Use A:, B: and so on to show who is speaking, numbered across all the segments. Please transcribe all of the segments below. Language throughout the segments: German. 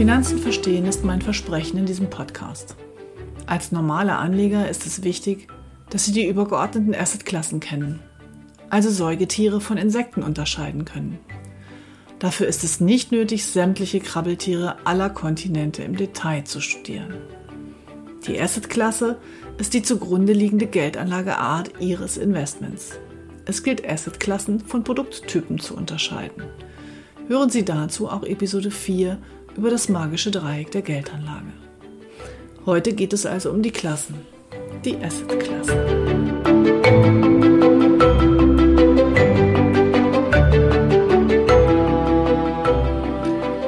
A: Finanzen verstehen ist mein Versprechen in diesem Podcast. Als normaler Anleger ist es wichtig, dass Sie die übergeordneten Assetklassen kennen, also Säugetiere von Insekten unterscheiden können. Dafür ist es nicht nötig, sämtliche Krabbeltiere aller Kontinente im Detail zu studieren. Die Assetklasse ist die zugrunde liegende Geldanlageart Ihres Investments. Es gilt, Assetklassen von Produkttypen zu unterscheiden. Hören Sie dazu auch Episode 4 über das magische Dreieck der Geldanlage. Heute geht es also um die Klassen, die Assetklassen.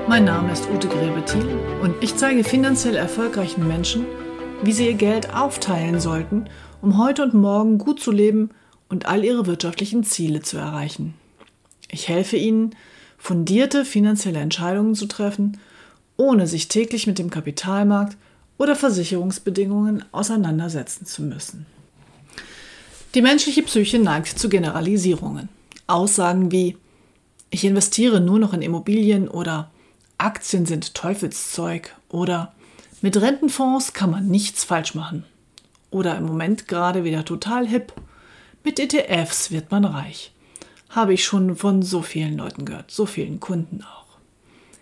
A: Mein Name ist Ute Grebethiel und ich zeige finanziell erfolgreichen Menschen, wie sie ihr Geld aufteilen sollten, um heute und morgen gut zu leben und all ihre wirtschaftlichen Ziele zu erreichen. Ich helfe ihnen, fundierte finanzielle Entscheidungen zu treffen, ohne sich täglich mit dem Kapitalmarkt oder Versicherungsbedingungen auseinandersetzen zu müssen. Die menschliche Psyche neigt zu Generalisierungen. Aussagen wie ich investiere nur noch in Immobilien oder Aktien sind Teufelszeug oder mit Rentenfonds kann man nichts falsch machen. Oder im Moment gerade wieder total hip. Mit ETFs wird man reich. Habe ich schon von so vielen Leuten gehört, so vielen Kunden auch.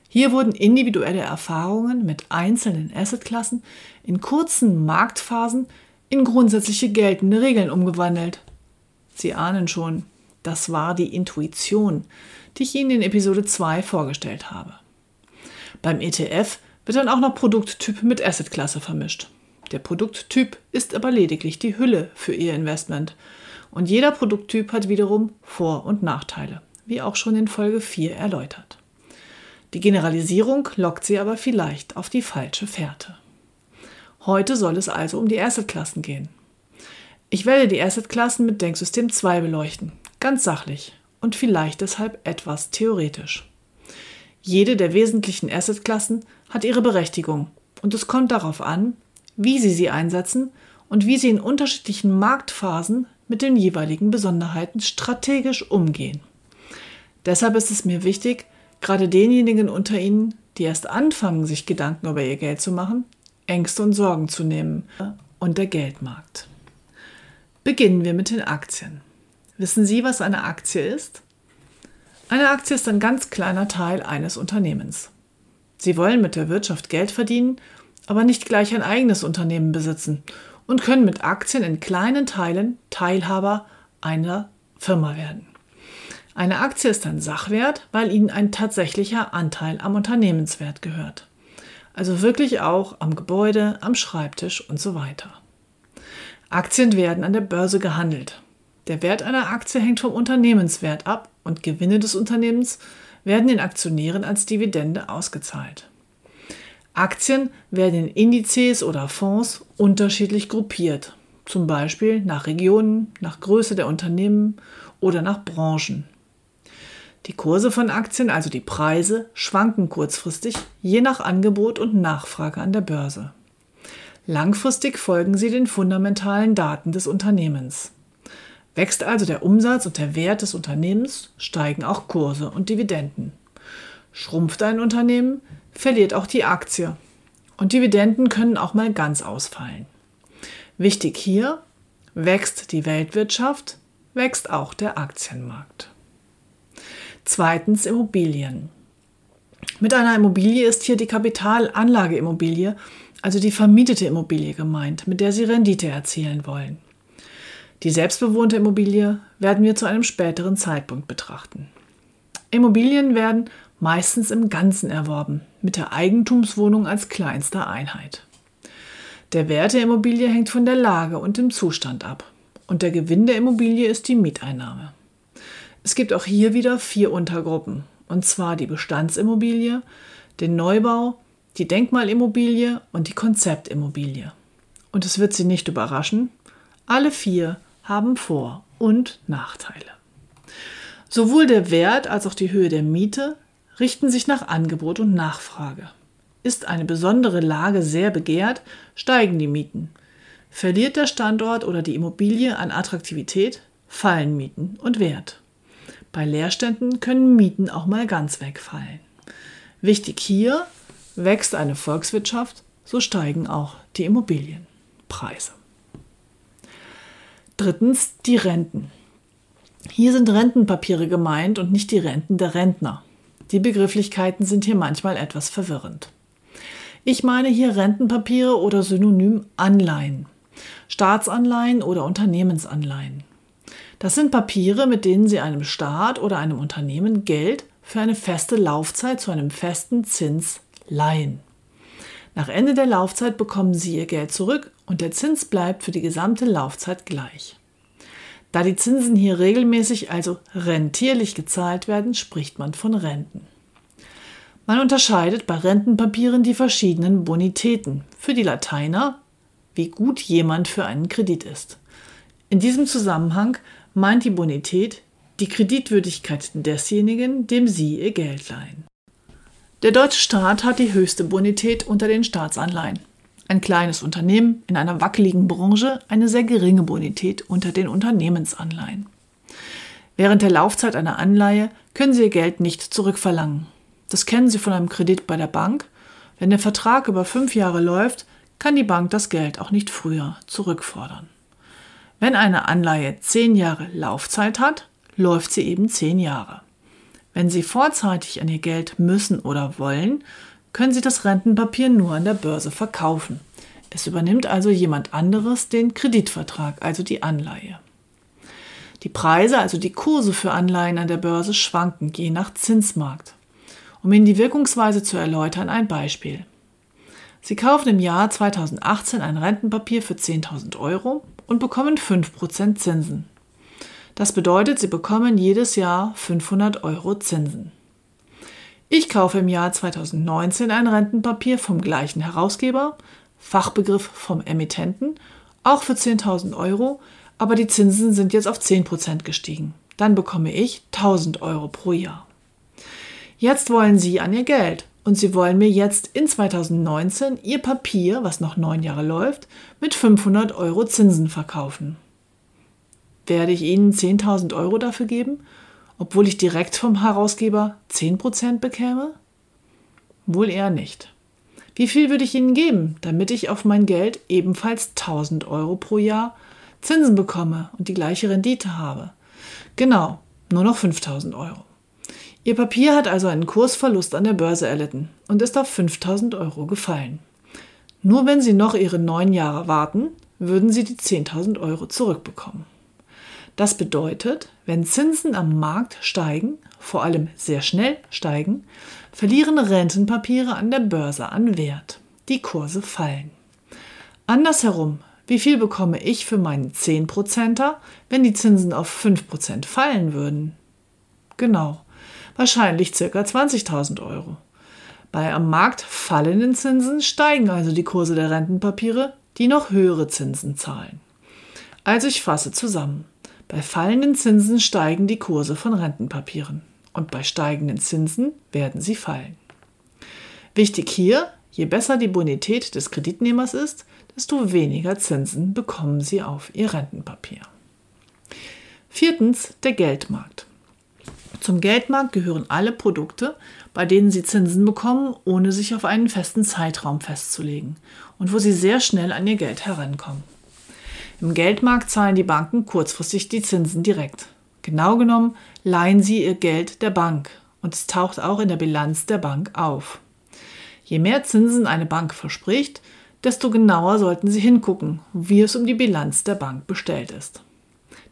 A: Hier wurden individuelle Erfahrungen mit einzelnen Assetklassen in kurzen Marktphasen in grundsätzliche geltende Regeln umgewandelt. Sie ahnen schon, das war die Intuition, die ich Ihnen in Episode 2 vorgestellt habe. Beim ETF wird dann auch noch Produkttyp mit Assetklasse vermischt. Der Produkttyp ist aber lediglich die Hülle für Ihr Investment. Und jeder Produkttyp hat wiederum Vor- und Nachteile, wie auch schon in Folge 4 erläutert. Die Generalisierung lockt Sie aber vielleicht auf die falsche Fährte. Heute soll es also um die Assetklassen gehen. Ich werde die Assetklassen mit Denksystem 2 beleuchten, ganz sachlich und vielleicht deshalb etwas theoretisch. Jede der wesentlichen Assetklassen hat ihre Berechtigung und es kommt darauf an, wie Sie sie einsetzen und wie Sie in unterschiedlichen Marktphasen mit den jeweiligen Besonderheiten strategisch umgehen. Deshalb ist es mir wichtig, gerade denjenigen unter Ihnen, die erst anfangen, sich Gedanken über ihr Geld zu machen, Ängste und Sorgen zu nehmen und der Geldmarkt. Beginnen wir mit den Aktien. Wissen Sie, was eine Aktie ist? Eine Aktie ist ein ganz kleiner Teil eines Unternehmens. Sie wollen mit der Wirtschaft Geld verdienen, aber nicht gleich ein eigenes Unternehmen besitzen und können mit Aktien in kleinen Teilen Teilhaber einer Firma werden. Eine Aktie ist ein Sachwert, weil ihnen ein tatsächlicher Anteil am Unternehmenswert gehört. Also wirklich auch am Gebäude, am Schreibtisch und so weiter. Aktien werden an der Börse gehandelt. Der Wert einer Aktie hängt vom Unternehmenswert ab und Gewinne des Unternehmens werden den Aktionären als Dividende ausgezahlt. Aktien werden in Indizes oder Fonds unterschiedlich gruppiert, zum Beispiel nach Regionen, nach Größe der Unternehmen oder nach Branchen. Die Kurse von Aktien, also die Preise, schwanken kurzfristig je nach Angebot und Nachfrage an der Börse. Langfristig folgen sie den fundamentalen Daten des Unternehmens. Wächst also der Umsatz und der Wert des Unternehmens, steigen auch Kurse und Dividenden. Schrumpft ein Unternehmen, verliert auch die Aktie. Und Dividenden können auch mal ganz ausfallen. Wichtig hier, wächst die Weltwirtschaft, wächst auch der Aktienmarkt. Zweitens Immobilien. Mit einer Immobilie ist hier die Kapitalanlageimmobilie, also die vermietete Immobilie gemeint, mit der Sie Rendite erzielen wollen. Die selbstbewohnte Immobilie werden wir zu einem späteren Zeitpunkt betrachten. Immobilien werden meistens im Ganzen erworben, mit der Eigentumswohnung als kleinster Einheit. Der Wert der Immobilie hängt von der Lage und dem Zustand ab. Und der Gewinn der Immobilie ist die Mieteinnahme. Es gibt auch hier wieder vier Untergruppen, und zwar die Bestandsimmobilie, den Neubau, die Denkmalimmobilie und die Konzeptimmobilie. Und es wird Sie nicht überraschen, alle vier haben Vor- und Nachteile. Sowohl der Wert als auch die Höhe der Miete richten sich nach Angebot und Nachfrage. Ist eine besondere Lage sehr begehrt, steigen die Mieten. Verliert der Standort oder die Immobilie an Attraktivität, fallen Mieten und Wert. Bei Leerständen können Mieten auch mal ganz wegfallen. Wichtig hier, wächst eine Volkswirtschaft, so steigen auch die Immobilienpreise. Drittens die Renten. Hier sind Rentenpapiere gemeint und nicht die Renten der Rentner. Die Begrifflichkeiten sind hier manchmal etwas verwirrend. Ich meine hier Rentenpapiere oder synonym Anleihen, Staatsanleihen oder Unternehmensanleihen. Das sind Papiere, mit denen Sie einem Staat oder einem Unternehmen Geld für eine feste Laufzeit zu einem festen Zins leihen. Nach Ende der Laufzeit bekommen Sie Ihr Geld zurück und der Zins bleibt für die gesamte Laufzeit gleich. Da die Zinsen hier regelmäßig, also rentierlich gezahlt werden, spricht man von Renten. Man unterscheidet bei Rentenpapieren die verschiedenen Bonitäten. Für die Lateiner, wie gut jemand für einen Kredit ist. In diesem Zusammenhang meint die Bonität die Kreditwürdigkeit desjenigen, dem Sie Ihr Geld leihen. Der deutsche Staat hat die höchste Bonität unter den Staatsanleihen ein kleines Unternehmen in einer wackeligen Branche eine sehr geringe Bonität unter den Unternehmensanleihen. Während der Laufzeit einer Anleihe können Sie Ihr Geld nicht zurückverlangen. Das kennen Sie von einem Kredit bei der Bank. Wenn der Vertrag über fünf Jahre läuft, kann die Bank das Geld auch nicht früher zurückfordern. Wenn eine Anleihe zehn Jahre Laufzeit hat, läuft sie eben zehn Jahre. Wenn Sie vorzeitig an Ihr Geld müssen oder wollen, können Sie das Rentenpapier nur an der Börse verkaufen. Es übernimmt also jemand anderes den Kreditvertrag, also die Anleihe. Die Preise, also die Kurse für Anleihen an der Börse, schwanken je nach Zinsmarkt. Um Ihnen die Wirkungsweise zu erläutern, ein Beispiel. Sie kaufen im Jahr 2018 ein Rentenpapier für 10.000 Euro und bekommen 5% Zinsen. Das bedeutet, Sie bekommen jedes Jahr 500 Euro Zinsen. Ich kaufe im Jahr 2019 ein Rentenpapier vom gleichen Herausgeber, Fachbegriff vom Emittenten, auch für 10.000 Euro, aber die Zinsen sind jetzt auf 10% gestiegen. Dann bekomme ich 1000 Euro pro Jahr. Jetzt wollen Sie an Ihr Geld und Sie wollen mir jetzt in 2019 Ihr Papier, was noch neun Jahre läuft, mit 500 Euro Zinsen verkaufen. Werde ich Ihnen 10.000 Euro dafür geben obwohl ich direkt vom Herausgeber 10% bekäme? Wohl eher nicht. Wie viel würde ich Ihnen geben, damit ich auf mein Geld ebenfalls 1000 Euro pro Jahr Zinsen bekomme und die gleiche Rendite habe? Genau, nur noch 5000 Euro. Ihr Papier hat also einen Kursverlust an der Börse erlitten und ist auf 5000 Euro gefallen. Nur wenn Sie noch Ihre neun Jahre warten, würden Sie die 10.000 Euro zurückbekommen. Das bedeutet, wenn Zinsen am Markt steigen, vor allem sehr schnell steigen, verlieren Rentenpapiere an der Börse an Wert. Die Kurse fallen. Andersherum, wie viel bekomme ich für meinen 10%er, wenn die Zinsen auf 5% fallen würden? Genau, wahrscheinlich ca. 20.000 Euro. Bei am Markt fallenden Zinsen steigen also die Kurse der Rentenpapiere, die noch höhere Zinsen zahlen. Also ich fasse zusammen. Bei fallenden Zinsen steigen die Kurse von Rentenpapieren und bei steigenden Zinsen werden sie fallen. Wichtig hier, je besser die Bonität des Kreditnehmers ist, desto weniger Zinsen bekommen sie auf ihr Rentenpapier. Viertens, der Geldmarkt. Zum Geldmarkt gehören alle Produkte, bei denen Sie Zinsen bekommen, ohne sich auf einen festen Zeitraum festzulegen und wo Sie sehr schnell an Ihr Geld herankommen. Im Geldmarkt zahlen die Banken kurzfristig die Zinsen direkt. Genau genommen leihen sie ihr Geld der Bank und es taucht auch in der Bilanz der Bank auf. Je mehr Zinsen eine Bank verspricht, desto genauer sollten Sie hingucken, wie es um die Bilanz der Bank bestellt ist.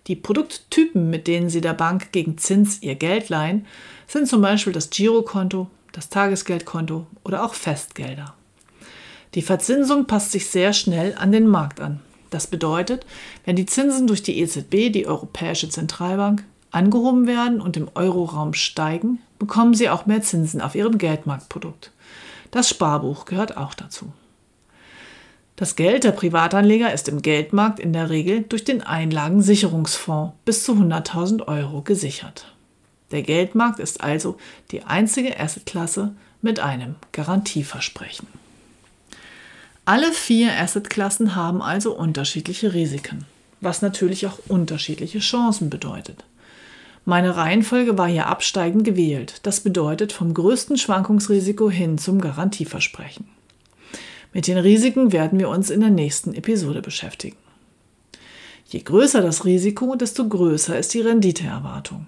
A: Die Produkttypen, mit denen Sie der Bank gegen Zins Ihr Geld leihen, sind zum Beispiel das Girokonto, das Tagesgeldkonto oder auch Festgelder. Die Verzinsung passt sich sehr schnell an den Markt an. Das bedeutet, wenn die Zinsen durch die EZB, die Europäische Zentralbank, angehoben werden und im Euroraum steigen, bekommen Sie auch mehr Zinsen auf Ihrem Geldmarktprodukt. Das Sparbuch gehört auch dazu. Das Geld der Privatanleger ist im Geldmarkt in der Regel durch den Einlagensicherungsfonds bis zu 100.000 Euro gesichert. Der Geldmarkt ist also die einzige Assetklasse mit einem Garantieversprechen. Alle vier Assetklassen haben also unterschiedliche Risiken, was natürlich auch unterschiedliche Chancen bedeutet. Meine Reihenfolge war hier absteigend gewählt. Das bedeutet vom größten Schwankungsrisiko hin zum Garantieversprechen. Mit den Risiken werden wir uns in der nächsten Episode beschäftigen. Je größer das Risiko, desto größer ist die Renditeerwartung.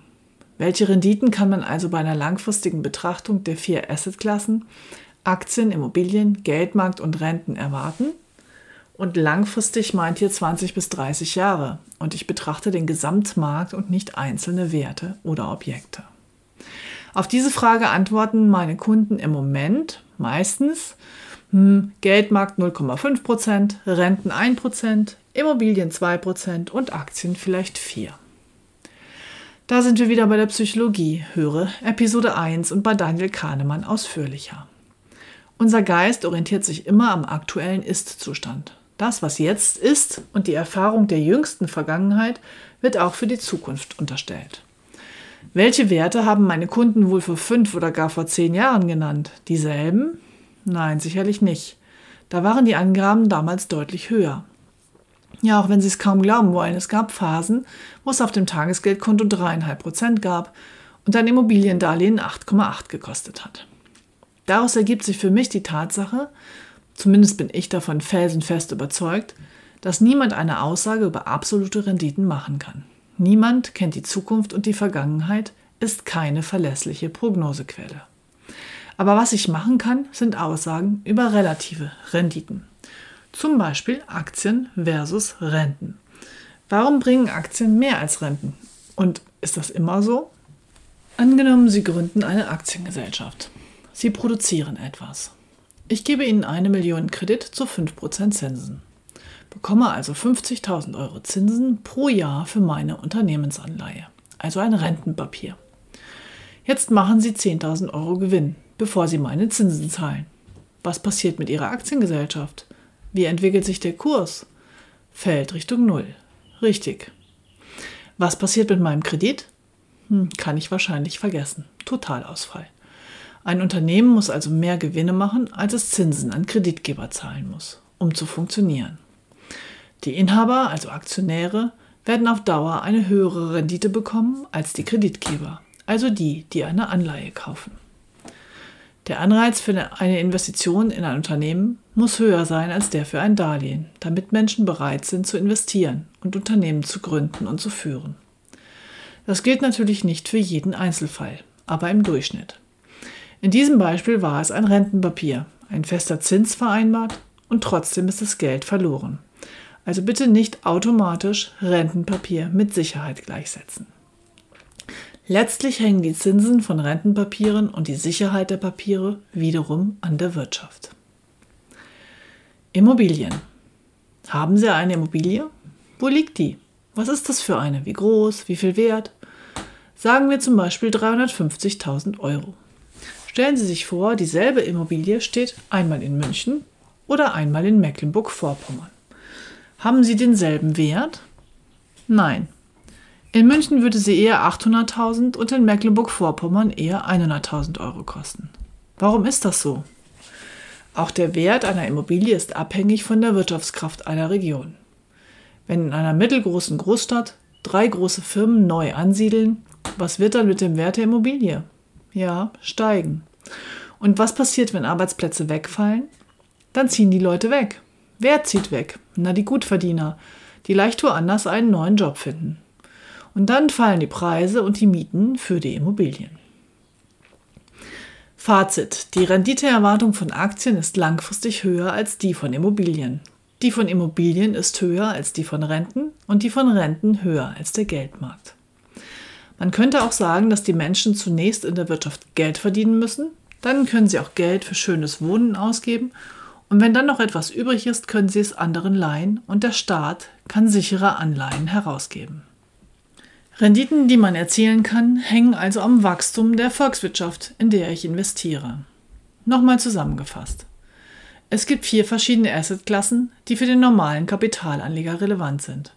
A: Welche Renditen kann man also bei einer langfristigen Betrachtung der vier Assetklassen Aktien, Immobilien, Geldmarkt und Renten erwarten? Und langfristig meint hier 20 bis 30 Jahre. Und ich betrachte den Gesamtmarkt und nicht einzelne Werte oder Objekte. Auf diese Frage antworten meine Kunden im Moment meistens hm, Geldmarkt 0,5 Prozent, Renten 1 Prozent, Immobilien 2 Prozent und Aktien vielleicht 4. Da sind wir wieder bei der Psychologie. Höre Episode 1 und bei Daniel Kahnemann ausführlicher. Unser Geist orientiert sich immer am aktuellen Ist-Zustand. Das, was jetzt ist und die Erfahrung der jüngsten Vergangenheit wird auch für die Zukunft unterstellt. Welche Werte haben meine Kunden wohl vor fünf oder gar vor zehn Jahren genannt? Dieselben? Nein, sicherlich nicht. Da waren die Angaben damals deutlich höher. Ja, auch wenn Sie es kaum glauben wollen, es gab Phasen, wo es auf dem Tagesgeldkonto 3,5 Prozent gab und ein Immobiliendarlehen 8,8 gekostet hat. Daraus ergibt sich für mich die Tatsache, zumindest bin ich davon felsenfest überzeugt, dass niemand eine Aussage über absolute Renditen machen kann. Niemand kennt die Zukunft und die Vergangenheit, ist keine verlässliche Prognosequelle. Aber was ich machen kann, sind Aussagen über relative Renditen. Zum Beispiel Aktien versus Renten. Warum bringen Aktien mehr als Renten? Und ist das immer so? Angenommen, Sie gründen eine Aktiengesellschaft. Sie produzieren etwas. Ich gebe Ihnen eine Million Kredit zu 5% Zinsen. Bekomme also 50.000 Euro Zinsen pro Jahr für meine Unternehmensanleihe, also ein Rentenpapier. Jetzt machen Sie 10.000 Euro Gewinn bevor sie meine Zinsen zahlen. Was passiert mit ihrer Aktiengesellschaft? Wie entwickelt sich der Kurs? Fällt Richtung Null. Richtig. Was passiert mit meinem Kredit? Hm, kann ich wahrscheinlich vergessen. Totalausfall. Ein Unternehmen muss also mehr Gewinne machen, als es Zinsen an Kreditgeber zahlen muss, um zu funktionieren. Die Inhaber, also Aktionäre, werden auf Dauer eine höhere Rendite bekommen als die Kreditgeber, also die, die eine Anleihe kaufen. Der Anreiz für eine Investition in ein Unternehmen muss höher sein als der für ein Darlehen, damit Menschen bereit sind zu investieren und Unternehmen zu gründen und zu führen. Das gilt natürlich nicht für jeden Einzelfall, aber im Durchschnitt. In diesem Beispiel war es ein Rentenpapier, ein fester Zins vereinbart und trotzdem ist das Geld verloren. Also bitte nicht automatisch Rentenpapier mit Sicherheit gleichsetzen. Letztlich hängen die Zinsen von Rentenpapieren und die Sicherheit der Papiere wiederum an der Wirtschaft. Immobilien. Haben Sie eine Immobilie? Wo liegt die? Was ist das für eine? Wie groß? Wie viel wert? Sagen wir zum Beispiel 350.000 Euro. Stellen Sie sich vor, dieselbe Immobilie steht einmal in München oder einmal in Mecklenburg-Vorpommern. Haben sie denselben Wert? Nein, in München würde sie eher 800.000 und in Mecklenburg-Vorpommern eher 100.000 Euro kosten. Warum ist das so? Auch der Wert einer Immobilie ist abhängig von der Wirtschaftskraft einer Region. Wenn in einer mittelgroßen Großstadt drei große Firmen neu ansiedeln, was wird dann mit dem Wert der Immobilie? Ja, steigen. Und was passiert, wenn Arbeitsplätze wegfallen? Dann ziehen die Leute weg. Wer zieht weg? Na, die Gutverdiener, die leicht woanders einen neuen Job finden. Und dann fallen die Preise und die Mieten für die Immobilien. Fazit. Die Renditeerwartung von Aktien ist langfristig höher als die von Immobilien. Die von Immobilien ist höher als die von Renten und die von Renten höher als der Geldmarkt. Man könnte auch sagen, dass die Menschen zunächst in der Wirtschaft Geld verdienen müssen, dann können sie auch Geld für schönes Wohnen ausgeben und wenn dann noch etwas übrig ist, können sie es anderen leihen und der Staat kann sichere Anleihen herausgeben. Renditen, die man erzielen kann, hängen also am Wachstum der Volkswirtschaft, in der ich investiere. Nochmal zusammengefasst. Es gibt vier verschiedene Assetklassen, die für den normalen Kapitalanleger relevant sind.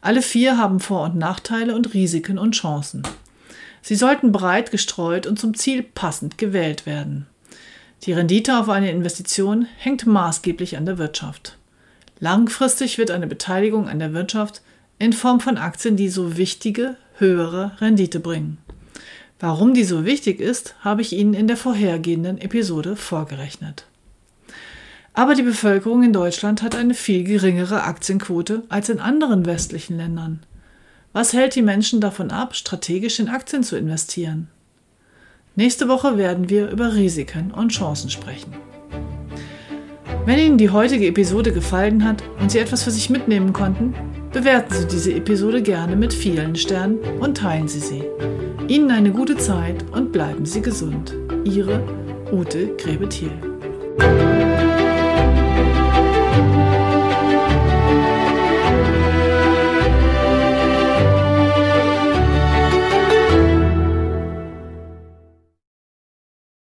A: Alle vier haben Vor- und Nachteile und Risiken und Chancen. Sie sollten breit gestreut und zum Ziel passend gewählt werden. Die Rendite auf eine Investition hängt maßgeblich an der Wirtschaft. Langfristig wird eine Beteiligung an der Wirtschaft in Form von Aktien die so wichtige, höhere Rendite bringen. Warum die so wichtig ist, habe ich Ihnen in der vorhergehenden Episode vorgerechnet. Aber die Bevölkerung in Deutschland hat eine viel geringere Aktienquote als in anderen westlichen Ländern. Was hält die Menschen davon ab, strategisch in Aktien zu investieren? Nächste Woche werden wir über Risiken und Chancen sprechen. Wenn Ihnen die heutige Episode gefallen hat und Sie etwas für sich mitnehmen konnten, bewerten Sie diese Episode gerne mit vielen Sternen und teilen Sie sie. Ihnen eine gute Zeit und bleiben Sie gesund. Ihre Ute Grebethiel.